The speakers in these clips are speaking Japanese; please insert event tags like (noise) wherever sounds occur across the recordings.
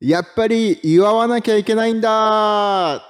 やっぱり祝わなきゃいけないんだは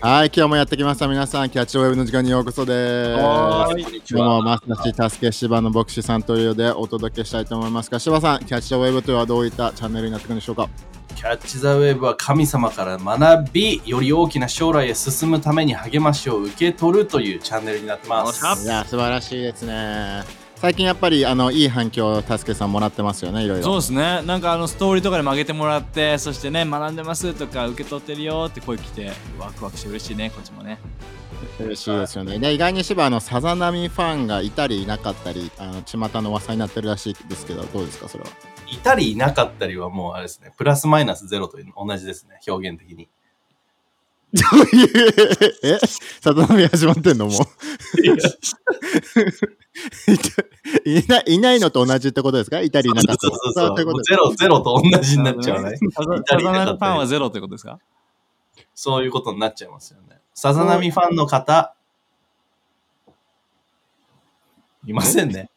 い、今日もやってきました。皆さん、キャッチウェブの時間にようこそです。今日もは。マスターシ助け芝の牧師さんというようでお届けしたいと思いますが、芝さん、キャッチウェブとはどういったチャンネルになってくるんでしょうか？キャッチ・ザ・ウェーブは神様から学び、より大きな将来へ進むために励ましを受け取るというチャンネルになってます。いや、素晴らしいですね。最近やっぱりあのいい反響を助けさんもらってますよね、いろいろ。そうですねなんかあのストーリーとかで曲げてもらってそしてね学んでますとか受け取ってるよって声来てワクワクして嬉しいねこっちもね嬉しいですよね。で意外に芝のさざ波ファンがいたりいなかったり、あの巷の噂になってるらしいですけど、どうですか、それは？いたりいなかったりはもうあれですね、プラスマイナスゼロという同じですね、表現的に。どういう、えさざ波始まってんのもう。いない (laughs) いないのと同じってことですか？いたりいなか。ったそうゼロ、ゼロと同じになっちゃうね。サザいたりいなファンはゼロってことですか？そういうことになっちゃいますよね。さざ波ファンの方、いませんね。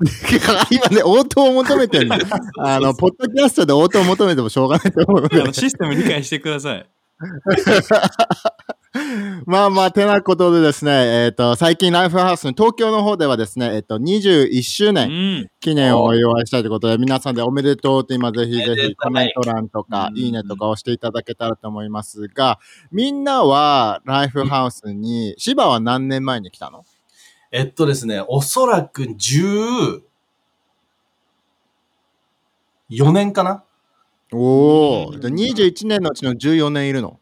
(laughs) 今ね、応答を求めてるの。あの、ポッドキャストで応答を求めてもしょうがないと思うので。システム理解してください (laughs) まあまあ、てなことでですね、えっ、と、最近ライフハウスの東京の方ではですね、えっ、と、21周う年ん。記念をお祝いしたいということで、皆さんでおめでとうって今ぜひぜひコメント欄とかう、ん。いいねとか押していただけたらと思いますが、みんなはライフハウスに、芝は何年前に来たの？えっとですね、おそらく14年かな？おお、うんじゃあ21年のうちの14年いるの？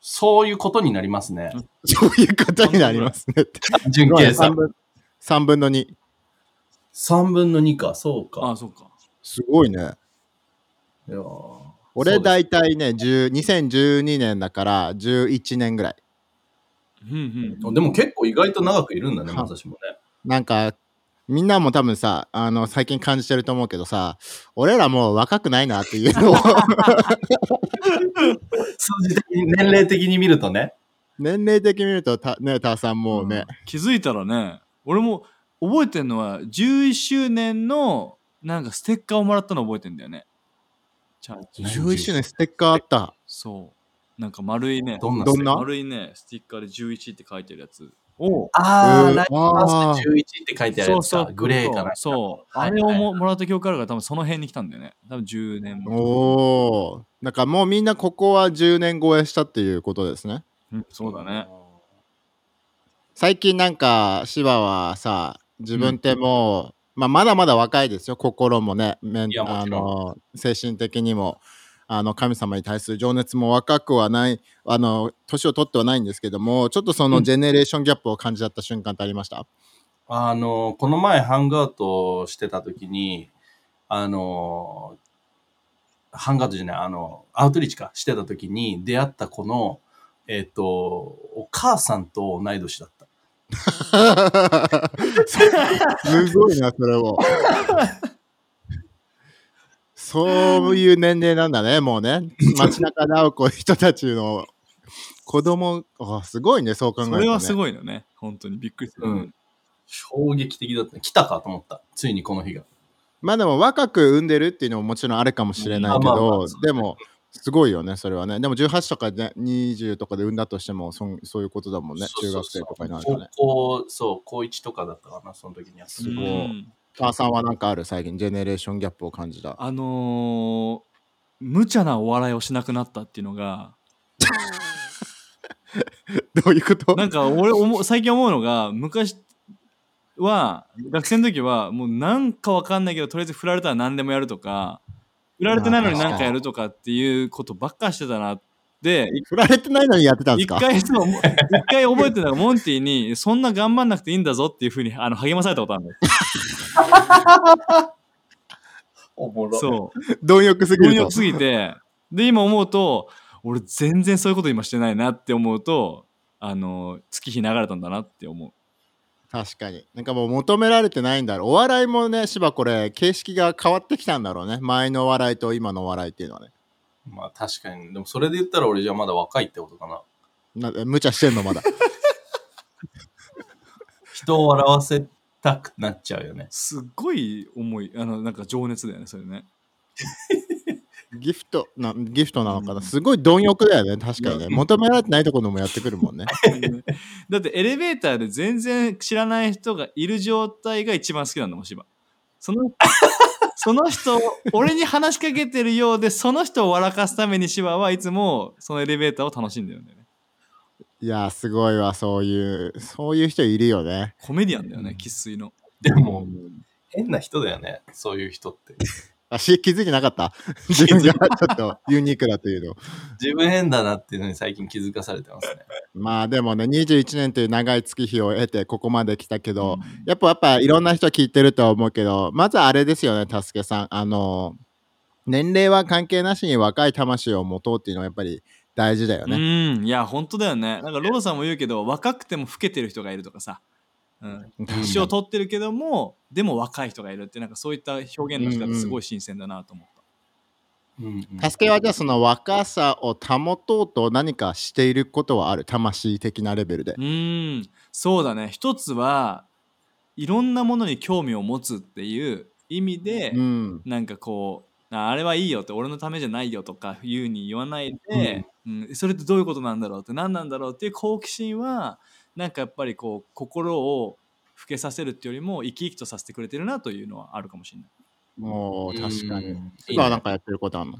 そういうことになりますね。(laughs) そういうことになりますね。準計3算。分 ,3 分の2。3分の2か、そうか。あそうかすごいね。いやー俺大体ね、10 2012年だから11年ぐらい。うんうんでも結構意外と長くいるんだね、はまさしもね。なんか、みんなも多分さ、あの、最近感じてると思うけどさ、俺らもう若くないなっていうのを数字的に、年齢的に見るとね。年齢的に見ると、たね、ターさんもうね、気づいたらね俺も覚えてんのは11周年のなんかステッカーをもらったの覚えてんだよね。チャーチ11周年ステッカーあった。そう。なんか丸いね。どんなどんな丸いね。ステッカーで11って書いてるやつをあー、うんライフハウス11って書いてあるやつか。グレーかな。そう、はいあれをももらった記憶あるから多分その辺に来たんだよね多分10年もおお。だからもうみんなここは10年超えしたっていうことですね。うんそうだね。最近なんか、芝はさ、自分ってもう、まあ、まだまだ若いですよ、心もね、あの精神的にも。あの神様に対する情熱も若くはないあの年を取ってはないんですけどもちょっとそのジェネレーションギャップを感じちゃった瞬間ってありました、あの、この前ハングアウトしてた時に、あの、ハングアウトじゃない、あの、アウトリーチか、してた時に出会った子の、えっ、と、お母さんと同い年だった。(laughs) すごいなそれも (laughs) そういう年齢なんだねもうね。(laughs) 街中で会う子人たちの。子供あすごいねそう考えると、ね、それはすごいよね。本当にびっくりする。うん。衝撃的だった。来たかと思った。ついにこの日が。まあでも若く産んでるっていうのももちろんあるかもしれないけまあまあまどあでもすごいよねそれはね。でも18とかで20とかで産んだとしてもそんそういうことだもんね。そうそうそう。中学生とかになるとね。高校、そう、高1とかだったかな、その時にやってすごいうん母さんはなんかある最近ジェネレーションギャップを感じた？あのー、無茶なお笑いをしなくなったっていうのが、(laughs) どういうこと？なんか俺思う最近思うのが、昔は、学生の時は、もうなんかわかんないけど、とりあえず振られたら何でもやるとか、振られてないのに何かやるとかっていうことばっかしてたなって、振られてないのにやってたんです一か回そう、一回覚えてたのが、モンティに、そんな頑張んなくていいんだぞっていうふうにあの励まされたことあるんだよ。おもろ。そう。貪欲すぎると貪欲すぎて、で、今思うと、俺全然そういうこと今してないなって思うと、あの、月日流れたんだなって思う。確かになんかもう求められてないんだろうお笑いもね芝これ形式が変わってきたんだろうね前のお笑いと今のお笑いっていうのはねまあ確かに。でもそれで言ったら俺じゃまだ若いってことかな。な無茶してんのまだ (laughs) 人を笑わせたくなっちゃうよね。すっごい思い、あの、なんか情熱だよね、それね。(laughs) ギフトな、ギフトなのかな。すごい貪欲だよね、確かにね。求められてないところもやってくるもんね。(laughs) だってエレベーターで全然知らない人がいる状態が一番好きなんだもん、芝。そのその人、俺に話しかけてるようで、その人を笑かすために芝はいつもそのエレベーターを楽しんでるんだよね。いや、すごいわ、そういう、そういう人いるよね。コメディアンだよね、生粋の。でも、変な人だよね、そういう人って。あし気づいてなかった？(laughs) 自分がちょっとユニークだというの。自分変だなっていうのに最近気づかされてますね。まあでもね、21年という長い月日を経てここまで来たけど、やっぱやっぱいろんな人聞いてるとは思うけど、まずあれですよね、たすけさん。あの、年齢は関係なしに若い魂を持とうっていうのはやっぱり大事だよね。うん、いや、本当だよね。なんかロロさんも言うけど、若くても老けてる人がいるとかさ。うん、年を取ってるけども、でも若い人がいるって、なんかそういった表現の仕方すごい新鮮だなと思った。うんうんたすけはじゃあその若さを保とうと何かしていることはある？魂的なレベルでう。ーん、そうだね。一つはいろんなものに興味を持つっていう意味で、うん。なんかこうああれはいいよって俺のためじゃないよとかいうに言わないで、うんそれってどういうことなんだろうって何なんだろうっていう好奇心はなんかやっぱりこう心を老けさせるっていうよりも生き生きとさせてくれてるなというのはあるかもしれない。もう確かに。うん今はなんかやってることあるの？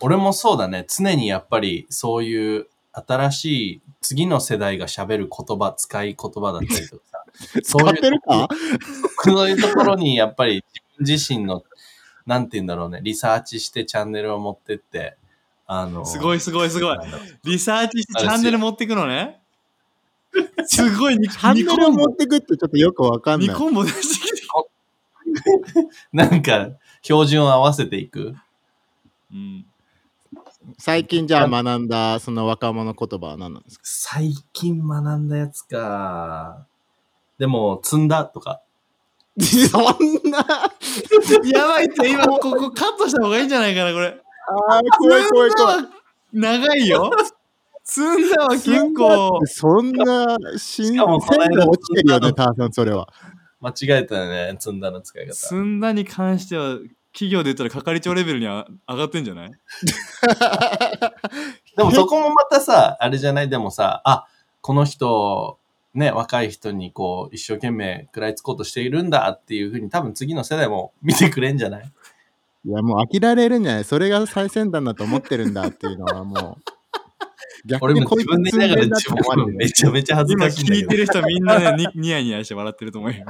俺もそうだね。常にやっぱりそういう新しい次の世代が喋る言葉、使い言葉だったりとかさ。(laughs) そう使っいうてるか？そういうところにやっぱり自分自身の、なんて言うんだろうね、リサーチしてチャンネルを持ってって、あの、すごいすごいすごいリサーチしてチャンネル持ってくのね。(laughs) すごい2チャンネルを持ってくってちょっとよくわかんない。コンボ出してきて。なんか、標準を合わせていく。うん最近じゃあ学んだその若者言葉は何なんですか？最近学んだやつか。でも、積んだとか。(laughs) そんなやばいって今ここカットした方がいいんじゃないかなこれ。あー怖い怖い怖い。長いよ。積んだは結構。そんな新しかも鮮度落ちてるよね、ターさん、それは。間違えたよね、積んだの使い方。積んだに関しては企業で言ったら係長レベルには上がってんじゃない？(laughs) でもそこもまたさ、あれじゃないでもさ、あ、この人、ね、若い人にこう、一生懸命食らいつこうとしているんだっていうふうに多分次の世代も見てくれんじゃない？いや、もう飽きられるんじゃない？それが最先端だと思ってるんだっていうのはもう。逆俺もにこい自分でつ言いながら自分るめちゃめちゃ恥ず今かしい聞いて。る人みんなねに (laughs) ニヤニヤして笑ってると思うよ。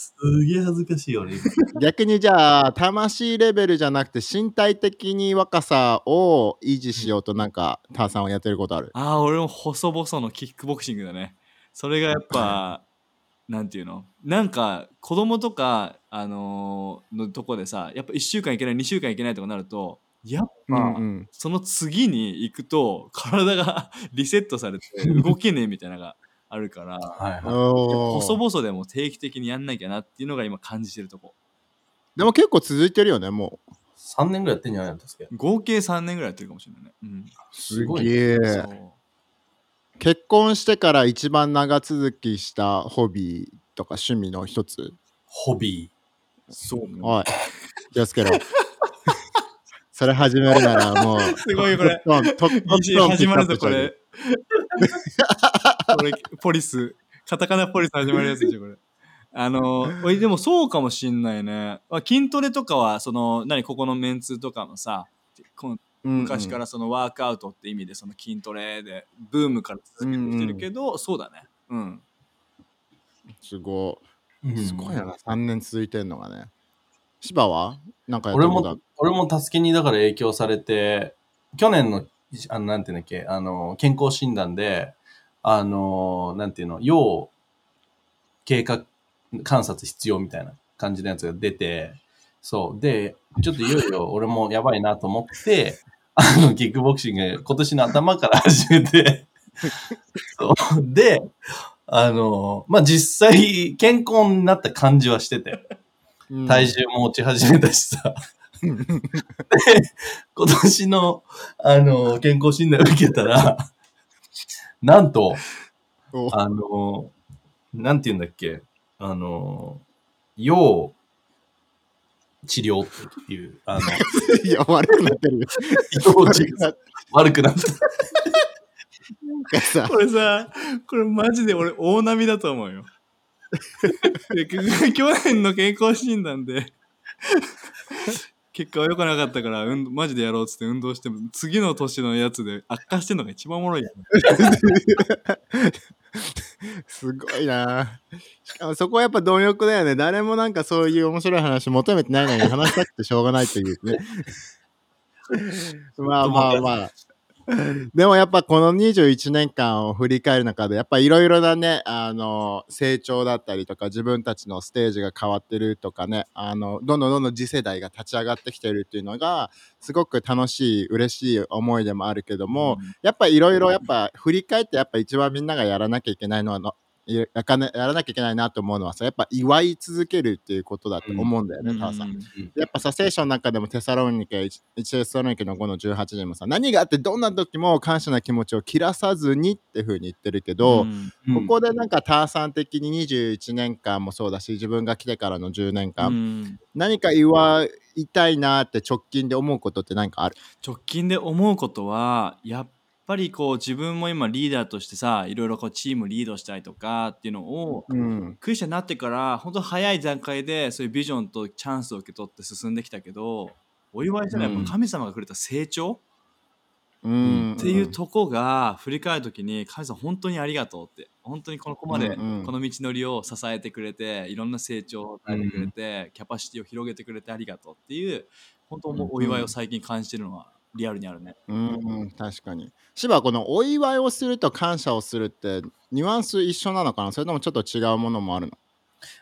すげえ恥ずかしいよね。逆にじゃあ、魂レベルじゃなくて身体的に若さを維持しようとなんか、ターさんはやってることある？ああ、俺も細々のキックボクシングだね。それがやっぱ、なんていうの？なんか子供とか、あのーのとこでさ、やっぱ1週間いけない、2週間いけないとかなると、やっぱ、うんその次に行くと体が (laughs) リセットされて (laughs) 動けねえみたいなのがあるから、はい細々でも定期的にやんなきゃなっていうのが今感じてるとこ。でも結構続いてるよね、もう。い。3年ぐらいやってんじゃないの助け。合計3年ぐらいやってるかもしれないね。うん。すごい結婚してから一番長続きしたホビーとか趣味の一つ？ホビそうねおい、気をつけろ。(laughs) それ始めるなら (laughs) もう、すごいこれ。トント始まるぞ、これ。これ、ポリス。カタカナポリス始まるやつでしょ、これ。あの、おいでもそうかもしんないね。まあ筋トレとかは、その、何、ここのメンツとかもさ、このちゃう昔からそのワークアウトって意味でその筋トレでブームから続けてきてるけど、そうだね。うん。すごー。い。すごいな、3年続いてんのがね。芝は？なんかやって俺ることある？も、俺もたすけにだから影響されて、去年の、あの、なんていうんだっけ、あの、健康診断で、あの、なんていうの、要経過観察必要みたいな感じのやつが出て、そう。で、ちょっといよいよ俺もやばいなと思って、(laughs) あの、キックボクシング今年の頭から始めて、(laughs) そう。で、あの、まあ、実際健康になった感じはしてて。うん体重も落ち始めたしさ。で、今年の、あの、健康診断受けたら、なんと、おあの、なんて言うんだっけ、あの、要治療っていう、あの、(laughs) いや、悪くなってるよ。移動 (laughs) 悪中くなって悪くなった。これさ、これマジで俺大波だと思うよ。で去年の健康診断で結果は良くなかったから、うん、マジでやろうっつって運動しても次の年のやつで悪化してんのが一番おもろいよね。(laughs) すごいな。しかもそこはやっぱ貪欲だよね。誰もなんかそういう面白い話求めてないのに話したくてしょうがないっていうね。(laughs) まあまあまあ。(laughs) でもやっぱこの21年間を振り返る中でやっぱいろいろなねあの成長だったりとか自分たちのステージが変わってるとかねあのどんどんどんどん次世代が立ち上がってきてるっていうのがすごく楽しい嬉しい思いでもあるけども、やっぱいろいろやっぱ振り返ってやっぱ一番みんながやらなきゃいけないのはのややかねやらなきゃいけないなと思うのはさやっぱ祝い続けるっていうことだと思うんだよね、タワさん。やっぱさ、聖書の中でもテサロニケ、1テサロニケの5の18でもさ、何があってどんな時も感謝な気持ちを切らさずにって風に言ってるけど、ん。ここでなんかターさん的に21年間もそうだし、自分が来てからの10年間、うん。何か祝いたいなって直近で思うことって何かある？直近で思うことはやっぱりこう自分も今リーダーとしてさいろいろこうチームリードしたりとかっていうのをうん。クリスチャンになってから本当早い段階でそういうビジョンとチャンスを受け取って進んできたけどお祝いじゃない、うん神様がくれた成長うん。っていうとこが振り返る時に神様本当にありがとうって本当にこのここまでこの道のりを支えてくれていろんな成長を与えてくれてキャパシティを広げてくれてありがとうっていう本当もうお祝いを最近感じてるのはリアルにあるね。うん、確かに。芝このお祝いをすると感謝をするってニュアンス一緒なのかな？それともちょっと違うものもあるの？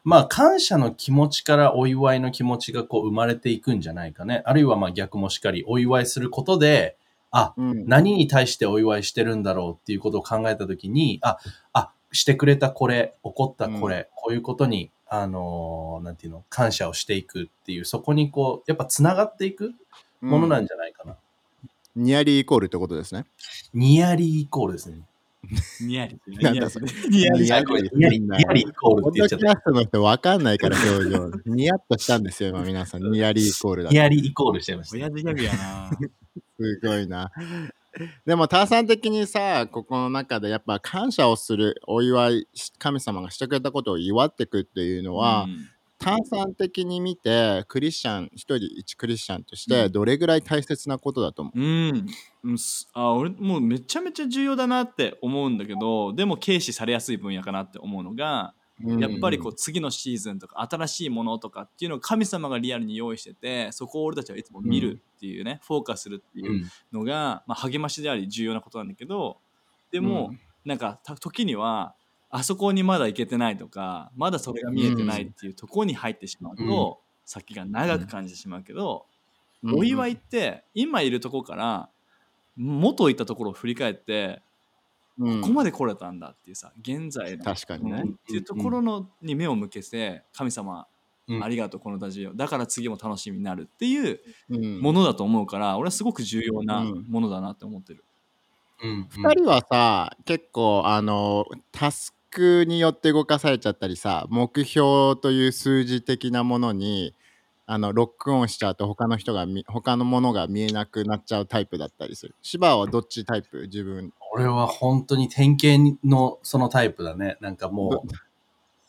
まあ、感謝の気持ちからお祝いの気持ちがこう生まれていくんじゃないかね。あるいはまあ逆もしかり、お祝いすることで、あ、うん。何に対してお祝いしてるんだろうっていうことを考えたときに、あ、あ、してくれたこれ、起こったこれ、こういうことに、あのーなんていうの、感謝をしていくっていう、そこにこう、やっぱ繋がっていくものなんじゃないかな。ニアリーイコールってことですね。ニアリーイコールですね。ニヤリ。なんだそれニヤリ。ニヤリごめんニヤリ、ニヤリイコールって言っちゃった。ドキャストの人わかんないから表情。ニヤッとしたんですよ、今皆さん。ニヤリーイコールだとニヤリイコールしちゃいました。親父ギャグやな。(laughs) すごいな。でも、ターさん的にさ、ここの中でやっぱ感謝をする、お祝い、神様がしてくれたことを祝っていくっていうのは、うんターさん的に見て、クリスチャン、一人一クリスチャンとして、うん。どれぐらい大切なことだと思う、うん、うんすあ俺もうめちゃめちゃ重要だなって思うんだけどでも軽視されやすい分野かなって思うのが、うん。やっぱりこう次のシーズンとか新しいものとかっていうのを神様がリアルに用意しててそこを俺たちはいつも見るっていうね、フォーカスするっていうのが、まあ、励ましであり重要なことなんだけどでも、うん。なんかた時にはあそこにまだ行けてないとかまだそれが見えてないっていうところに入ってしまうと、先が長く感じてしまうけど、お祝いって今いるところから元いたところを振り返ってうん。ここまで来れたんだっていうさ現在の確かにね。うん。っていうところのに目を向けて神様うん。ありがとうこの立ちをだから次も楽しみになるっていううん。ものだと思うから俺はすごく重要なうん。ものだなって思ってる。うん。2人はさ結構あのタスクによって動かされちゃったりさ目標という数字的なものにあのロックオンしちゃうと他の人がみ他のものが見えなくなっちゃうタイプだったりする。芝はどっちタイプ？自分。俺は本当に典型のそのタイプだね。なんかもう、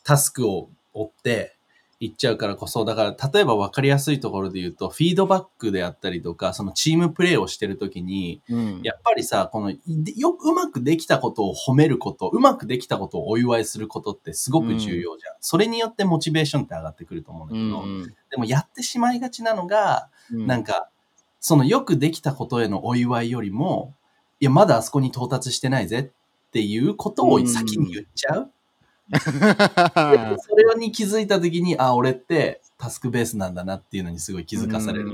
タスクを追っていっちゃうからこそ、だから例えば分かりやすいところで言うと、フィードバックであったりとか、そのチームプレーをしてるときに、うんやっぱりさ、この、いよくうまくできたことを褒めること、うまくできたことをお祝いすることってすごく重要じゃん。それによってモチベーションって上がってくると思うんだうけど、んでもやってしまいがちなのが、うんなんか、そのよくできたことへのお祝いよりも、いや、まだあそこに到達してないぜっていうことを先に言っちゃう。で (laughs) それに気づいたときに、あ、俺ってタスクベースなんだなっていうのにすごい気づかされる。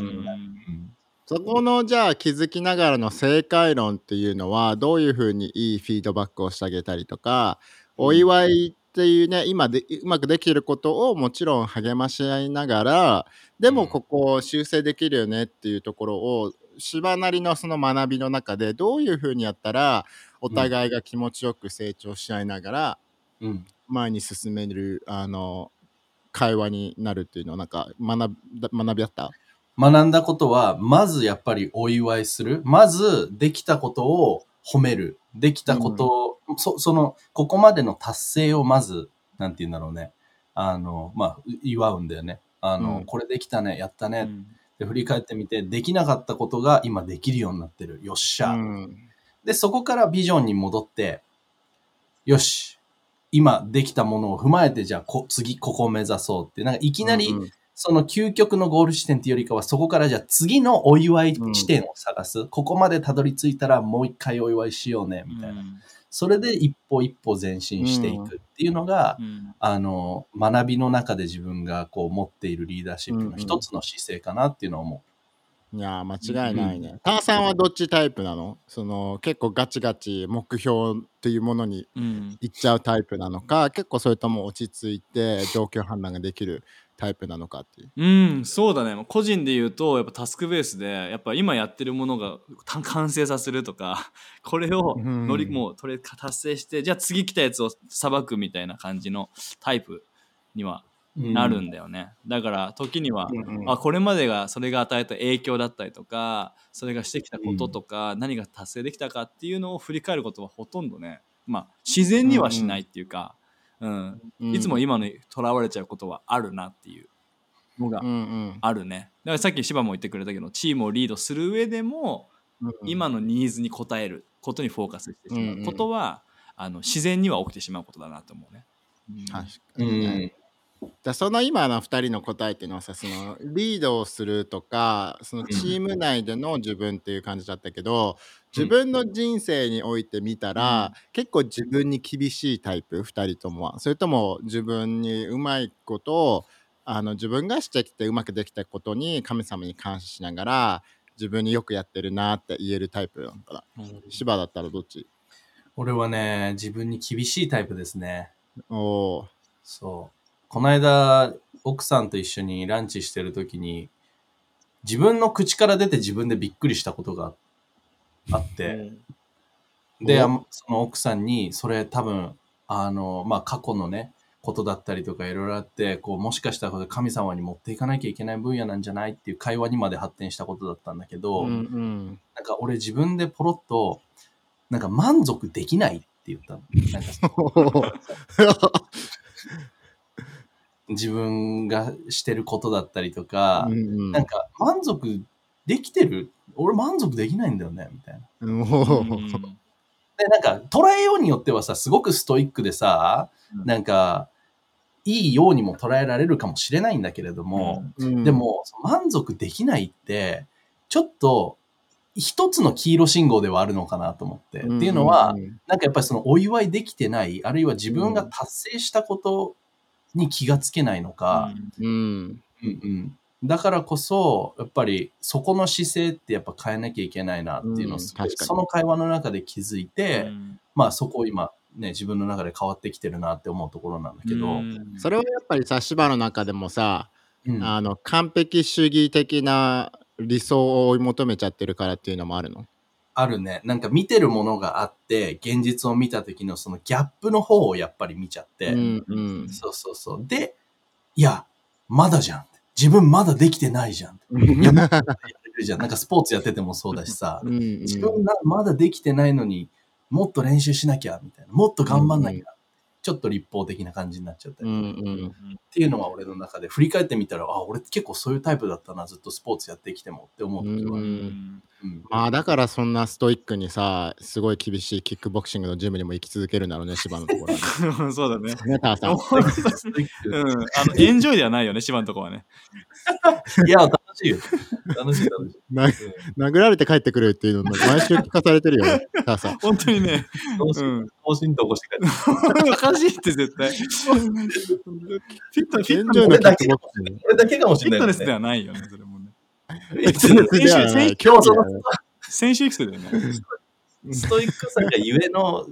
そこのじゃあ気づきながらの正解論っていうのはどういうふうにいいフィードバックをしてあげたりとかお祝いっていうね今でうまくできることをもちろん励まし合いながらでもここを修正できるよねっていうところを芝なりのその学びの中でどういうふうにやったらお互いが気持ちよく成長し合いながらうん。前に進めるあの会話になるっていうのはなんか学び学びあった？学んだことは、まずやっぱりお祝いする。まず、できたことを褒める。できたことを、そその、ここまでの達成をまず、なんて言うんだろうね。あの、まあ、祝うんだよね。あの、うんこれできたね、やったね。うんで、振り返ってみて、できなかったことが今できるようになってる。よっしゃ。うんで、そこからビジョンに戻って、よし。今できたものを踏まえて、じゃあこ、次、ここを目指そうって。なんか、いきなり、うんうんその究極のゴール地点っていうよりかは、そこからじゃあ次のお祝い地点を探す。ここまでたどり着いたらもう一回お祝いしようね、みたいな。それで一歩一歩前進していくっていうのが、うんあの、学びの中で自分がこう持っているリーダーシップの一つの姿勢かなっていうのは思いやー間違いないね。ターさんはどっちタイプなの？その結構ガチガチ目標っていうものにうん行っちゃうタイプなのか結構それとも落ち着いて状況判断ができるタイプなのかっていう。うん、そうだね。個人で言うと、やっぱタスクベースで、やっぱ今やってるものがた完成させるとか、(laughs) これを乗り、うんもうとりあえず達成して、じゃあ次来たやつをさばくみたいな感じのタイプにはう。なるんだよね。だから時には、うんうん。あこれまでがそれが与えた影響だったりとかそれがしてきたこととか、何が達成できたかっていうのを振り返ることはほとんどねまあ自然にはしないっていうか、うん。いつも今のとらわれちゃうことはあるなっていうのがうんうん。あるね。だからさっき芝も言ってくれたけどチームをリードする上でも、うん今のニーズに応えることにフォーカスしてしまう。んううん。ことは、あの自然には起きてしまうことだなと思うね。うん。確かうに。じゃあその今の2人の答えっていうのはさそのリードをするとかそのチーム内での自分っていう感じだったけど自分の人生において見たら、結構自分に厳しいタイプ？2人ともは。それとも自分にうまいことをあの自分がしてきてうまくできたことに神様に感謝しながら自分によくやってるなって言えるタイプなのかな？芝だったらどっち？俺はね、自分に厳しいタイプですね。おおそう。この間、奥さんと一緒にランチしてるときに、自分の口から出て自分でびっくりしたことがあって、で、その奥さんに、それ多分、あの、まあ、過去のね、ことだったりとかいろいろあって、こう、もしかしたら神様に持っていかなきゃいけない分野なんじゃないっていう会話にまで発展したことだったんだけど、うんうん。なんか俺自分でポロッと、なんか満足できないって言ったの。なんか (laughs) (laughs) 自分がしてることだったりとか、うんうん。なんか満足できてる？俺満足できないんだよねみたいな。うん。で、なんか捉えようによってはさ、すごくストイックでさ、うん。なんか、いいようにも捉えられるかもしれないんだけれども、うん。でも満足できないって、ちょっと一つの黄色信号ではあるのかなと思って。っていうのは、なんかやっぱりそのお祝いできてない、あるいは自分が達成したことに気がつけないのか、うん。うんうん。だからこそ、やっぱりそこの姿勢ってやっぱ変えなきゃいけないなっていうのを、うん確かに。その会話の中で気づいて、うん。まあそこを今ね、自分の中で変わってきてるなって思うところなんだけど、うん。それはやっぱりさ芝の中でもさ、うん。あの完璧主義的な理想を追い求めちゃってるからっていうのもあるの？あるね。なんか見てるものがあって、現実を見た時のそのギャップの方をやっぱり見ちゃって、うんうんそうそうそう。で、いや、まだじゃん。自分まだできてないじゃん。うんいややってるじゃん。なんかスポーツやっててもそうだしさ、うんうん自分がまだできてないのにもっと練習しなきゃみたいな。もっと頑張んなきゃ。うんちょっと立法的な感じになっちゃったり、うんっうんていうのは俺の中で振り返ってみたら、あ、俺結構そういうタイプだったな。ずっとスポーツやってきてもって思う時はある。うんうんまあだからそんなストイックにさすごい厳しいキックボクシングのジムにも行き続けるんだろうね芝のところはね (laughs) そうだね。ねターさん (laughs) うん、あの (laughs) エンジョイではないよね、芝のとこはね。いや、楽しいよ。楽しい楽しい。な殴られて帰ってくるっていうのも毎週聞かされてるよねターさん本当にね、更新、うん、更新と起こして帰る。おかしいって絶対。フィットフィットエンジョイのキックボクシングこれだけかもしれない、フィットネスではないよね、それもね。フィットネス別ではない今日その先週生きてたよね。ストイックさがゆえの、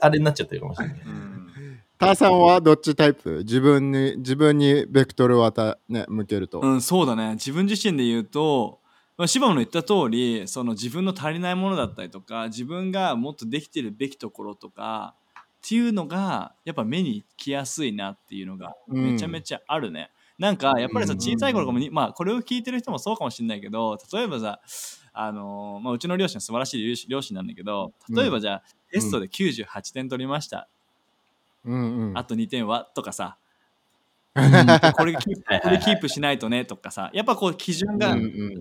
あれになっちゃってるかもしれない。うんターさんはどっちタイプ？自分に自分にベクトルを与え、ね、向けると、うん、そうだね自分自身で言うと、まあ、柴野の言った通りその自分の足りないものだったりとか自分がもっとできてるべきところとかっていうのがやっぱ目に来やすいなっていうのがうん。めちゃめちゃあるね。なんかやっぱりさうん。小さい頃からもに、まあこれを聞いてる人もそうかもしれないけど例えばさあのーまあ、うちの両親は素晴らしい両親なんだけど例えばじゃあ、テストで98点取りました、うんうん。あと2点は？とかさ、うん (laughs) これキープしないとねとかさやっぱこう基準が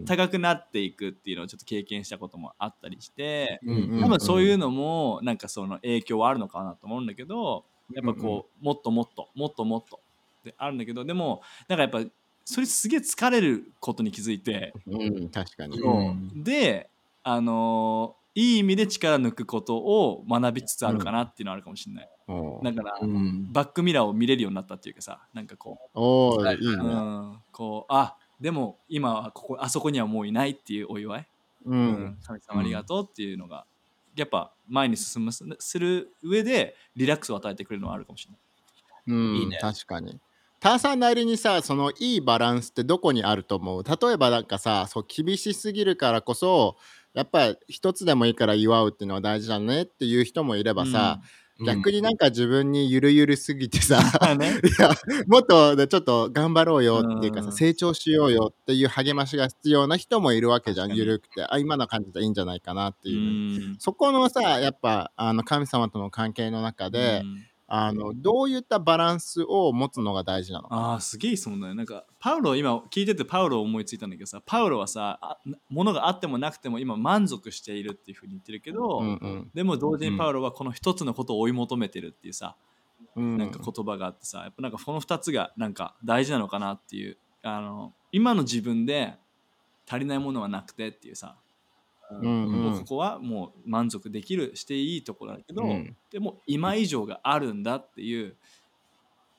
高くなっていくっていうのをちょっと経験したこともあったりして、多分そういうのもなんかその影響はあるのかなと思うんだけどやっぱこうもっともっともっともっとってあるんだけどでもなんかやっぱそれすげえ疲れることに気づいて。うん確かに。う。んであのーいい意味で力抜くことを学びつつあるかなっていうのはあるかもしれない、おだから、うん。バックミラーを見れるようになったっていうかさなんかこうね。うん、こうあでも今はここあそこにはもういないっていうお祝い、ううん。ん神様ありがとうっていうのが、やっぱ前に進むすする上でリラックスを与えてくれるのはあるかもしれない。うんいいね。確かに。ターさんなりにさそのいいバランスってどこにあると思う？例えばなんかさそう厳しすぎるからこそやっぱり一つでもいいから祝うっていうのは大事だねっていう人もいればさ、逆になんか自分にゆるゆるすぎてさ、(laughs) まあね、いやもっとねちょっと頑張ろうよっていうかさ、うん。成長しようよっていう励ましが必要な人もいるわけじゃんゆるくて。あ今の感じでいいんじゃないかなってう。いう、ん。そこのさやっぱあの神様との関係の中で、うんあのどういったバランスを持つのが大事なのか。ああすげえ質問だね。なんかパウロ今聞いててパウロを思いついたんだけどさパウロはさあものがあってもなくても今満足しているっていうふうに言ってるけど、うんうん。でも同時にパウロはこの一つのことを追い求めてるっていうさ、うん。なんか言葉があってさやっぱなんかこの2つがなんか大事なのかなっていうあの今の自分で足りないものはなくてっていうさ、うんうん。もうここはもう満足できるしていいところだけど、うん。でも今以上があるんだっていう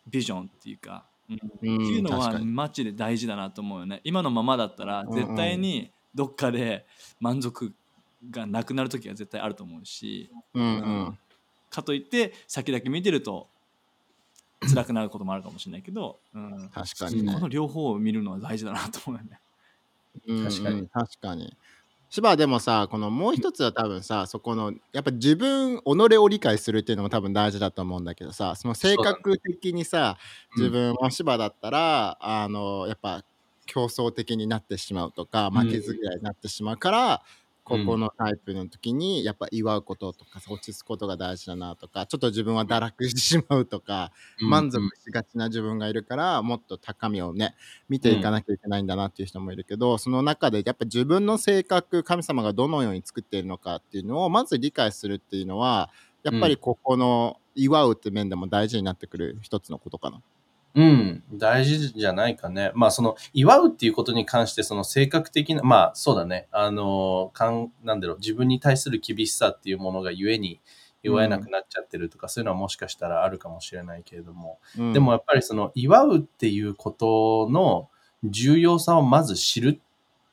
ビジョンっていうか、うん。うん。っていうのはマジで大事だなと思うよね。今のままだったら絶対にどっかで満足がなくなる時が絶対あると思うし、うんうん。かといって先だけ見てると辛くなることもあるかもしれないけど、うん、確かにね。この両方を見るのは大事だなと思うよね。うん確かに。うん確かに芝でもさこのもう一つは多分さそこのやっぱ自分己を理解するっていうのも多分大事だと思うんだけどさその性格的にさうん。自分も芝だったら、あのやっぱ競争的になってしまうとか負けず嫌いになってしまうから、ここのタイプの時にやっぱ祝うこととか落ち着くことが大事だなとかちょっと自分は堕落してしまうとか、満足しがちな自分がいるからもっと高みをね見ていかなきゃいけないんだなっていう人もいるけど、その中でやっぱ自分の性格神様がどのように作っているのかっていうのをまず理解するっていうのはやっぱりここの祝うって面でも大事になってくる一つのことかな。うん、大事じゃないかね。まあ、その、祝うっていうことに関して、その性格的な、まあ、そうだね。あの、かん、なんだろう、自分に対する厳しさっていうものがゆえに祝えなくなっちゃってるとか、そういうのはもしかしたらあるかもしれないけれども、うん。でもやっぱりその、祝うっていうことの重要さをまず知る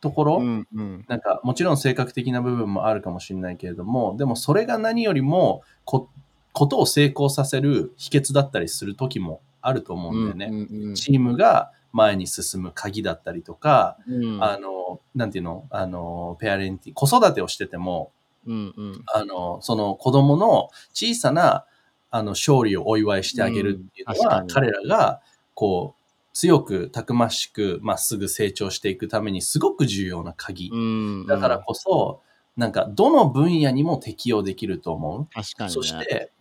ところ、うんうん。なんか、もちろん性格的な部分もあるかもしれないけれども、でもそれが何よりもこ、ことを成功させる秘訣だったりする時もあると思うんだよね。うんうんチームが前に進む鍵だったりとか、うん。あの、なんていうの、あの、ペアレンティ、子育てをしてても、うんうん。あの、その子供の小さな、あの、勝利をお祝いしてあげるっていうのは、うん。彼らが、こう、強く、たくましく、まっすぐ成長していくためにすごく重要な鍵。うん。だからこそ、なんか、どの分野にも適用できると思う。確かにね。そして、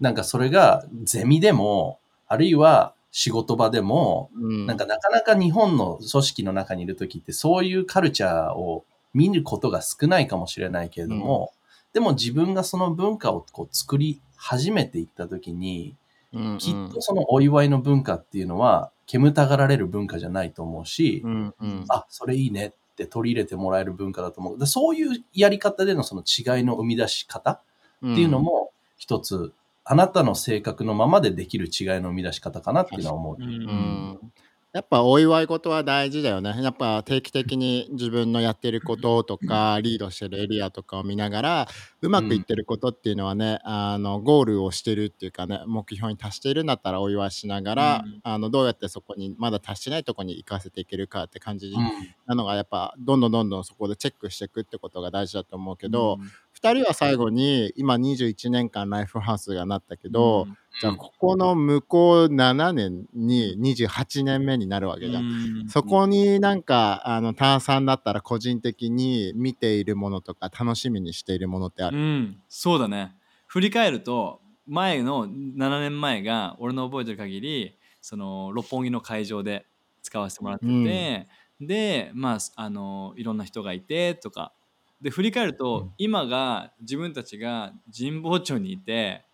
なんかそれがゼミでも、あるいは仕事場でも、うん。なんかなかなか日本の組織の中にいるときってそういうカルチャーを見ることが少ないかもしれないけれども、でも自分がその文化をこう作り始めていったときに、うんうん。きっとそのお祝いの文化っていうのは煙たがられる文化じゃないと思うし、うんうん。あ、それいいねって取り入れてもらえる文化だと思う。でそういうやり方でのその違いの生み出し方っていうのも一つ、あなたの性格のままでできる違いの生み出し方かなっていうのは思う。うん。うん。やっぱお祝い事は大事だよね。やっぱ定期的に自分のやってることとか、リードしてるエリアとかを見ながら、うまくいってることっていうのはね、あのゴールをしてるっていうかね、目標に達しているんだったらお祝いしながら、うん。あのどうやってそこにまだ達してないとこに行かせていけるかって感じうん。なのが、やっぱどんどんどんどんそこでチェックしていくってことが大事だと思うけど、2人は最後に今21年間ライフハウスがなったけど、うんじゃあここの向こう7年に28年目になるわけじゃん。うんそこになんかあの炭酸だったら個人的に見ているものとか楽しみにしているものってある？うん、そうだね。振り返ると、前の7年前が、俺の覚えてる限り、その六本木の会場で使わせてもらってて、で、まあ、あの、いろんな人がいてとか、で、振り返ると、うん。今が自分たちが神保町にいて、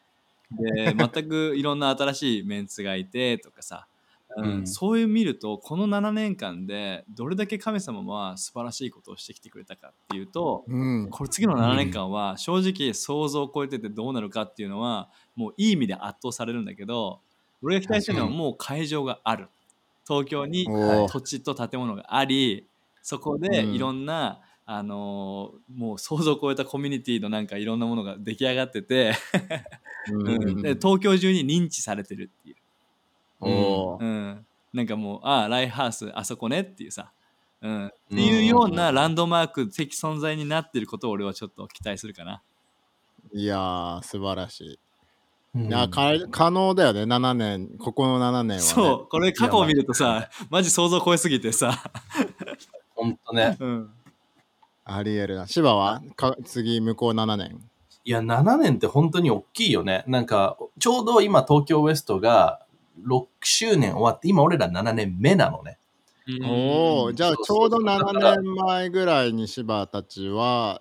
で、(laughs) 全くいろんな新しいメンツがいてとかさ、うんうん。そういう見るとこの7年間でどれだけ神様は素晴らしいことをしてきてくれたかっていうと、うん、これ次の7年間は正直想像を超えててどうなるかっていうのはもういい意味で圧倒されるんだけど俺が期待してるのはもう会場がある。東京に土地と建物がありそこでうん。いろんな、あのーもう想像を超えたコミュニティのなんかいろんなものが出来上がってて、(laughs) で東京中に認知されてるっていう、うん、なんかもうああライフハウスあそこねっていうさ、うん、っていうようなランドマーク的存在になってることを俺はちょっと期待するかな。いやー素晴らしい。うん。いやか可能だよね7年。ここの7年は、ね、そう、これ過去を見るとさ、マジ想像超えすぎてさ、ほんとね。うん、ありえる。な芝は？か次向こう7年。いや、7年って本当に大きいよね。なんか、ちょうど今東京ウエストが6周年終わって、今俺ら7年目なのね。おおじゃあちょうど7年前ぐらいに芝たちは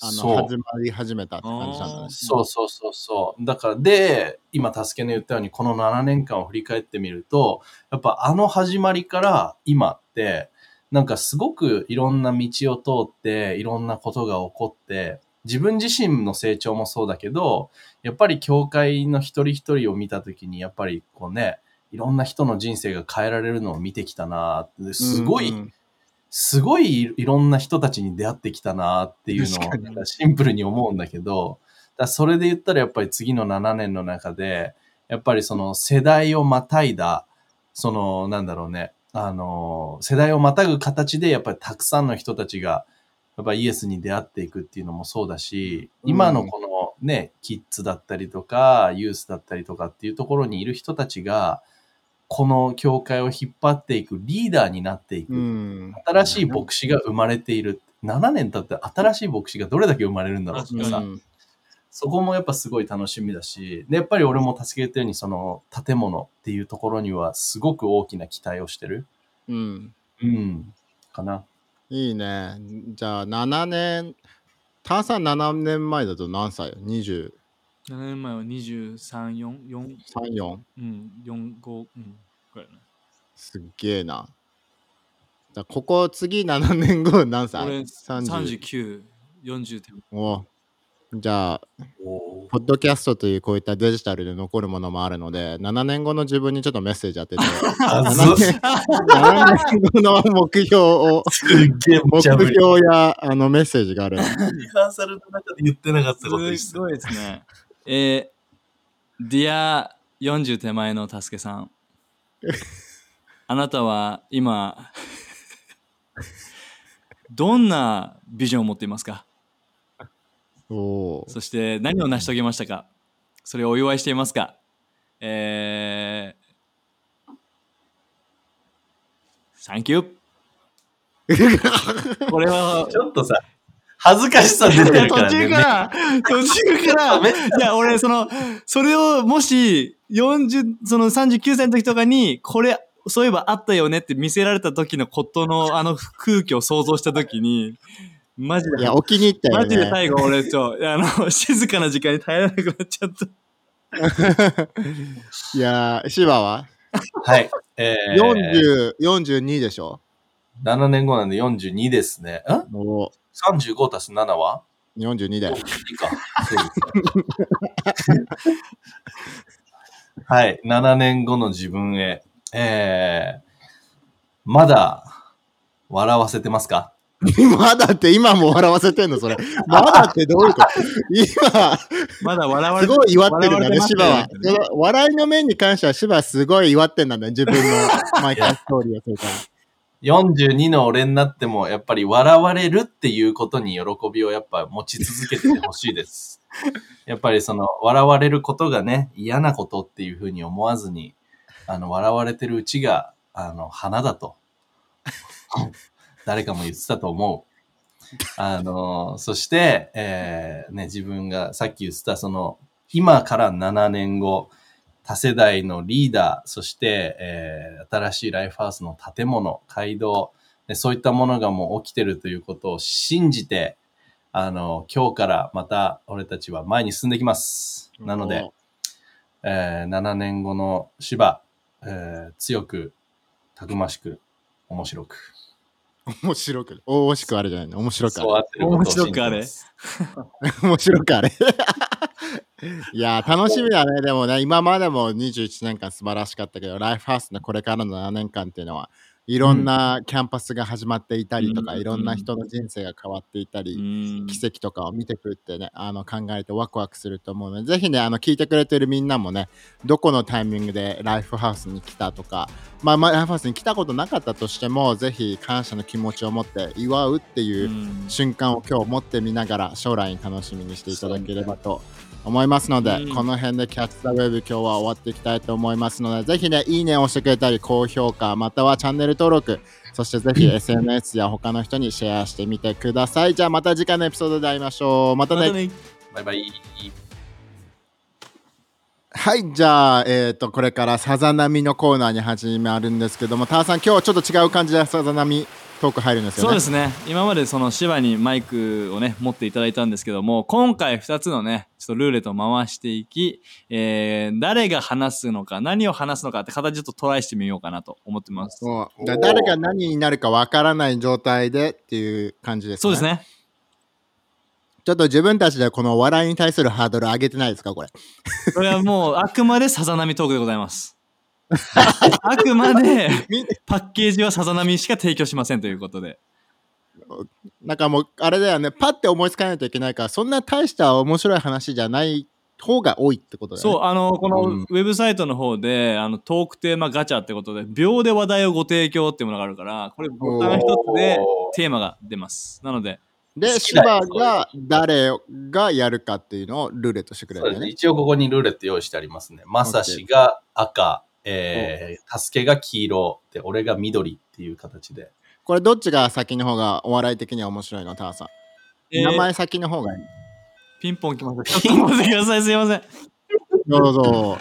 あの始まり始めたって感じなんだね。そうそうそうそう。だから、で、今、タスケの言ったように、この7年間を振り返ってみると、やっぱあの始まりから今って、なんかすごくいろんな道を通って、いろんなことが起こって、自分自身の成長もそうだけど、やっぱり教会の一人一人を見たときに、やっぱりこうね、いろんな人の人生が変えられるのを見てきたなすごい、うん。うんすごいいろんな人たちに出会ってきたなっていうのをシンプルに思うんだけど、だそれで言ったらやっぱり次の7年の中で、やっぱりその世代をまたいだ、そのなんだろうね、あの、世代をまたぐ形でやっぱりたくさんの人たちが、やっぱイエスに出会っていくっていうのもそうだし、うん。今のこのね、キッズだったりとか、ユースだったりとかっていうところにいる人たちが、この教会を引っ張っていくリーダーになっていく。うん。新しい牧師が生まれている。7年経って新しい牧師がどれだけ生まれるんだろうってさ、うんそこもやっぱすごい楽しみだし、で、やっぱり俺も助けてるように、その建物っていうところにはすごく大きな期待をしてる。うんうん。かな。いいねじゃあ7年炭酸7年前だと何歳 ?23、7年前は23、4、4、4? うん、4、5、うん、ね。すっげえな。じゃあここ次7年後何歳？俺 ?30。39、40って。おじゃあ、ポッドキャストというこういったデジタルで残るものもあるので、7年後の自分にちょっとメッセージ当てて、7あず年 ,7 年後の目標を、目。標やあのメッセージがある。リハーサルの中で言ってなかったことですす。ごいですね。えー、ディア40手前のたすけさん。あなたは今、どんなビジョンを持っていますか？おー。そして何を成し遂げましたか？それをお祝いしていますか？えー、サンキューこれはちょっとさ、恥ずかしさ出てるからね。途中から、途中から、いや、俺、その、それをもし、40、その39歳の時とかに、これ、そういえばあったよねって見せられた時のことの、あの空気を想像した時に、マジで、いや、お気に入ったよマジでね。最後俺、ちょ、いやあの、(laughs) 静かな時間に耐えられなくなっちゃった。(laughs) いや、芝は？はい。えー、40 42でしょ？7年後なんで42ですね。んお ?35 足す7は？42だよ。はい。7年後の自分へ。えー、まだ、笑わせてますか？(laughs) まだって今も笑わせてんのそれ。(laughs) まだってどういうこと？今、まだ笑われすごい祝ってるんだね、芝は。笑いの面に関しては芝はすごい祝ってんだね、自分の毎回ストーリーをするから。42の俺になっても、やっぱり笑われるっていうことに喜びをやっぱ持ち続けててほしいです。(laughs) やっぱりその、笑われることがね、嫌なことっていうふうに思わずに、あの、笑われてるうちが、あの、花だと。誰かも言ってたと思う。あの、そして、えーね、自分がさっき言ってた、その、今から7年後、多世代のリーダー、そして、えー新しいライフハウスの建物、街道、でそういったものがもう起きてるということを信じて、あの、今日からまた俺たちは前に進んでいきます。なので、えー7年後の芝、えー強く、たくましく、面白く。(laughs) 面白く、お惜しくあれじゃないの？面白くああってることを信じてます面れ。面白くあれ。(laughs) (laughs) いやー、楽しみだね。でもね、今までも21年間素晴らしかったけど、ライフハウスのこれからの7年間っていうのは、いろんなキャンパスが始まっていたりとか、うん。いろんな人の人生が変わっていたり、うん。奇跡とかを見てくるってね、あの考えてワクワクすると思うので、ぜひね、あの聞いてくれてるみんなもね、どこのタイミングでライフハウスに来たとか、まあ、まあ、ライフハウスに来たことなかったとしても、ぜひ感謝の気持ちを持って祝うっていううん。瞬間を今日持ってみながら、将来に楽しみにしていただければと思いますので、うんこの辺でキャッチ・ザ・ウェブ今日は終わっていきたいと思いますので、ぜひね、いいねを押してくれたり、高評価、またはチャンネル登録、(laughs) そしてぜひ SNS や他の人にシェアしてみてください。じゃあまた次回のエピソードで会いましょう。またね。またねバイバイ。はい、じゃあ、えっ、と、これからさざ波のコーナーに始まるんですけども、ターさん、今日ちょっと違う感じでさざ波トーク入るんですよね。そうですね今までその芝にマイクをね持っていただいたんですけども今回2つのねちょっとルーレットを回していき、えー誰が話すのか何を話すのかって形ちょっとトライしてみようかなと思ってます誰が何になるかわからない状態でっていう感じですね。そうです。ねちょっと自分たちでこのお笑いに対するハードル上げてないですか、これ。これはもうあくまでさざ波トークでございますあくまでみパッケージはさざ波しか提供しませんということで。なんかもう、あれだよね、パッて思いつかないといけないから、そんな大した面白い話じゃない方が多いってことだよね。そうあのこのうん。ウェブサイトの方で、あのトークテーマガチャってことで秒で話題をご提供っていうものがあるからこれボタン一つでテーマが出ます。なので。で、芝が誰がやるかっていうのをルーレットしてくれそうです。ね。るね。一応ここにルーレット用意してありますね。まさしが赤、えー、助けが黄色で、俺が緑っていう形で。これどっちが先の方がお笑い的には面白いの、ターさん？えー名前先の方がいい。ピンポン来ました。ちょっと待ってください、すいません。どうぞ。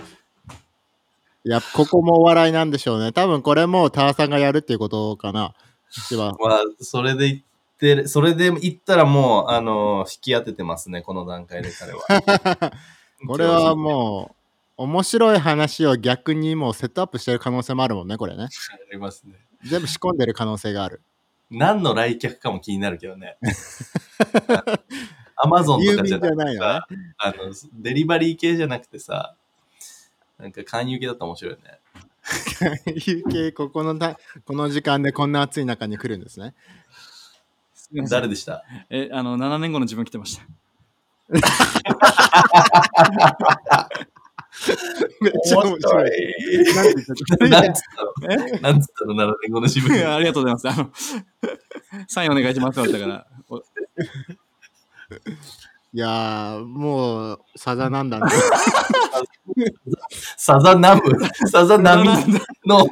いや、ここもお笑いなんでしょうね。多分これもターさんがやるっていうことかな。芝。まあ、それで言ってる、それで言ったらもう、あの、引き当ててますね、この段階で彼は。(laughs) これはもう、面白い話を逆にもうセットアップしてる可能性もあるもんね、これね。ありますね。全部仕込んでる可能性がある。何の来客かも気になるけどね。アマゾンと郵かじゃなく便じゃないのねてさ。、あの、デリバリー系じゃなくてさ、なんか勧誘系だったら面白いよね。有形ここのたこの時間でこんな暑い中に来るんですね。すいません誰でした？え、あの、7年後の自分来てました。(laughs) (laughs) めっちゃ面白い。い。なんつったの？なんつったの ?7 年後の自分い。やありがとうございます。あの、(laughs) サインお願いしますって言われたから。おいやー、もう、さざなんだね。サザナム。サザナミの、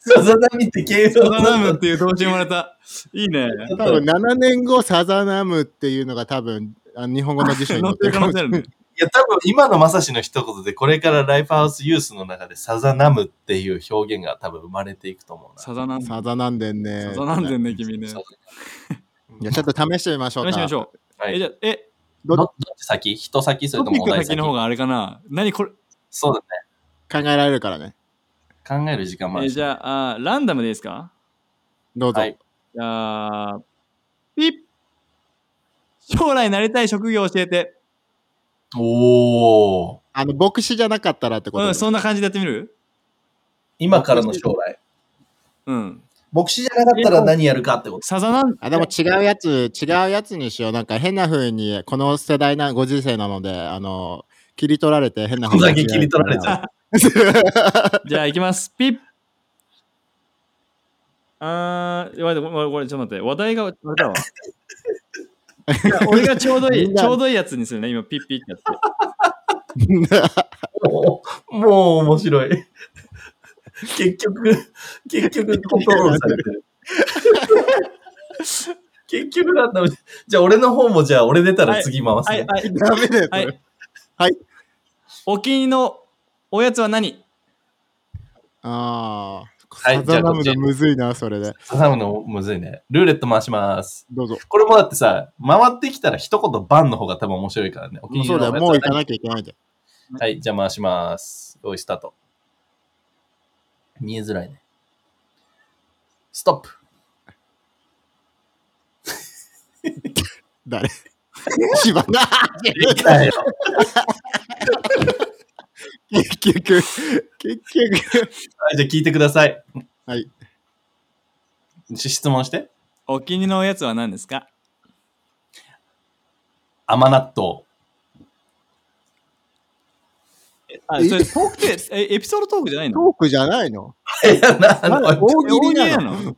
サザナミって形サ容ザナムっていう動詞生まれた。いいね。多分7年後、サザナムっていうのが多分、あ日本語の辞書に載乗ってるかもしれない。や、多分今のまさしの一言で、これからライフハウスユースの中でサザナムっていう表現が多分生まれていくと思うな。サザナム。サザなんでんね。サザなんでんね、君ね。いや、ちょっと試してみましょう。しましょう。はいえ、じゃあ、え、どどどっち先？人先？それトピックともお題先先の方があれかな何これ？そうだね。考えられるからね。考える時間もあるし。えじゃああー、ランダムでいいですか？どうぞ。はいじゃあ、ピッ将来なりたい職業教えて。おー。あの、牧師じゃなかったらってことうん、そんな感じでやってみる？今からの将来。うん。牧師じゃなかったら何やるかってこと。サザナ？ン、あでも違うやつ、違うやつにしよう。なんか変な風に、この世代な、ご時世なので、あの、切り取られて変な風ここだけ切り取られちゃう。(laughs) じゃあ行きます。ピッあー、待って、これ、これちょっと待って、話題が、あれだわ。俺がちょうどいい、ちょうどいいやつにするね、今、ピッピッってやって。もう、もう面白い。結局、結局コントロールされてる。(laughs) 結局なんだ。じゃあ俺の方もじゃあ俺出たら次回す、ねはい、はい、ダメだよ、はい。はい。お気に入りのおやつは何？ああ。はいじゃむずいな、それで。挟むのむずいね。ルーレット回します。どうぞ。これもだってさ、回ってきたら一言バンの方が多分面白いからね。お気に入そうだよ、もう行かなきゃいけないんだよ。はい、じゃあ回します。用意スタート。見えづらいね。ストップ。(laughs) 誰？(laughs) 芝 (laughs) なだよ。結局、結局。はい、じゃあ聞いてください。はい。し質問して。お気に入りのおやつは何ですか？甘納豆。あ、え？それトークで、え、エピソードトークじゃないトのークじゃないの？いや、な、あの？大喜利なの？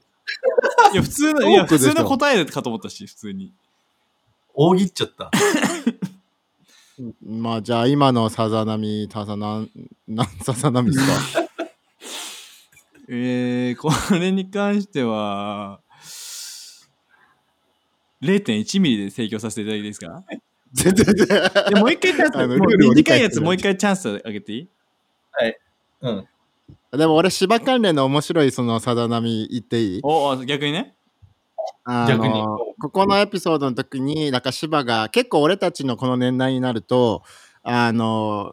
いや、普通の、いや、トークでしょ普通の答えかと思ったし、普通に。大喜っちゃった。まあ、じゃあ今のさざ波、さざな、なんさざ波ですか？(laughs) えー、これに関しては、0.1ミリで提供させていただいていいですか？全然全然。でもう一回チャンス、短いやつもう一回チャンスあげていい？うん。でも俺、芝関連の面白いそのさざ波言っていい？おお逆にね。あ逆に。のここのエピソードの時になんか芝が結構俺たちのこの年代になるとあの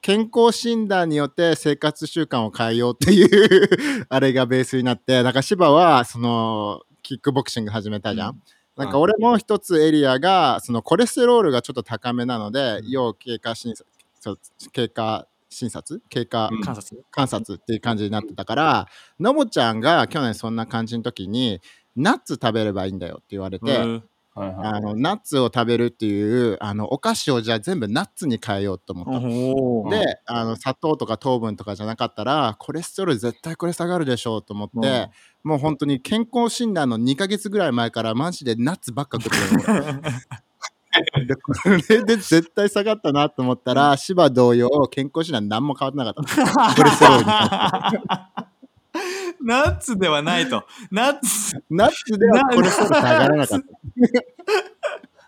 健康診断によって生活習慣を変えようっていう (laughs) あれがベースになってなんか芝はそのキックボクシング始めたじゃん。うん。なんか俺も一つエリアがそのコレステロールがちょっと高めなので、要経過診察経過診察？経過うん観察。観察っていう感じになってたからのもちゃんが去年そんな感じの時にナッツ食べればいいんだよって言われて、うんはいはい。あのナッツを食べるっていうあのお菓子をじゃあ全部ナッツに変えようと思った。であの砂糖とか糖分とかじゃなかったらコレステロール絶対これ下がるでしょうと思って、もう本当に健康診断の2ヶ月ぐらい前からマジでナッツばっか食ってる (laughs) でこれで絶対下がったなと思ったら芝同様健康診断何も変わってなかった。コレステロールに (laughs) ナッツではないと。ナッツ。ナッツではコレステロール下がらなかった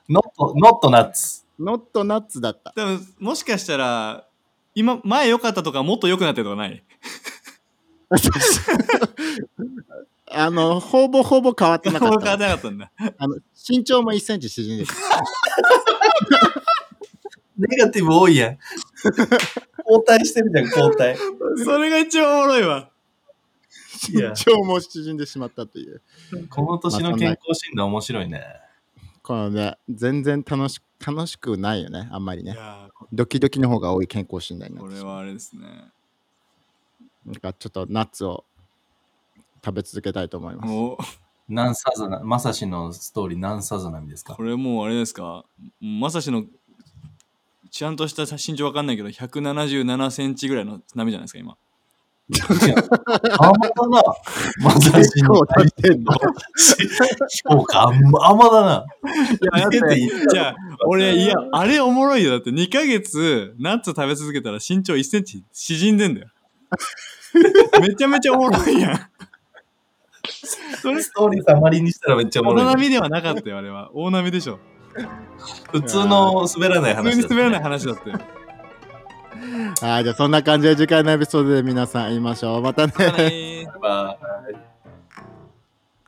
not、not ナッツ。 not ナッツだった多分もしかしたら、今、前良かったとかもっと良くなってるとかない？(laughs) あのほぼほぼ変わってなか変わったってなかったんだ。あの身長も1センチ縮んでる (laughs) ネガティブ多いやん。交代してるじゃん、交代。それが一番おもろいわ。いや身長も縮んでしまったという。(laughs) この年の健康診断面白いね。このね全然楽し楽しくないよねあんまりね。いやドキドキの方が多い健康診断にーなってこれはあれですね。なんかちょっとナッツを食べ続けたいと思います。もう、何サザナ、まさしのストーリー何サザナミですか？これもうあれですか？まさしの、ちゃんとした身長わかんないけど、177センチぐらいの波じゃないですか、今。いや甘だな。まさし結構のんのそうか、甘甘だな。いや、だってじゃあ、俺、いや、あれおもろいよ。だって2ヶ月、ナッツ食べ続けたら身長1センチ縮んでんだよ。めちゃめちゃおもろいやん。それ、ストーリーさまりにしたらめっちゃおもろいね、波ではなかったよ、あれは。大波でしょ。普通の滑らない普通話だったに滑らない話だったよ。はいじゃあそんな感じで次回のエピソードで皆さん会いましょう。またね。またねーバイ。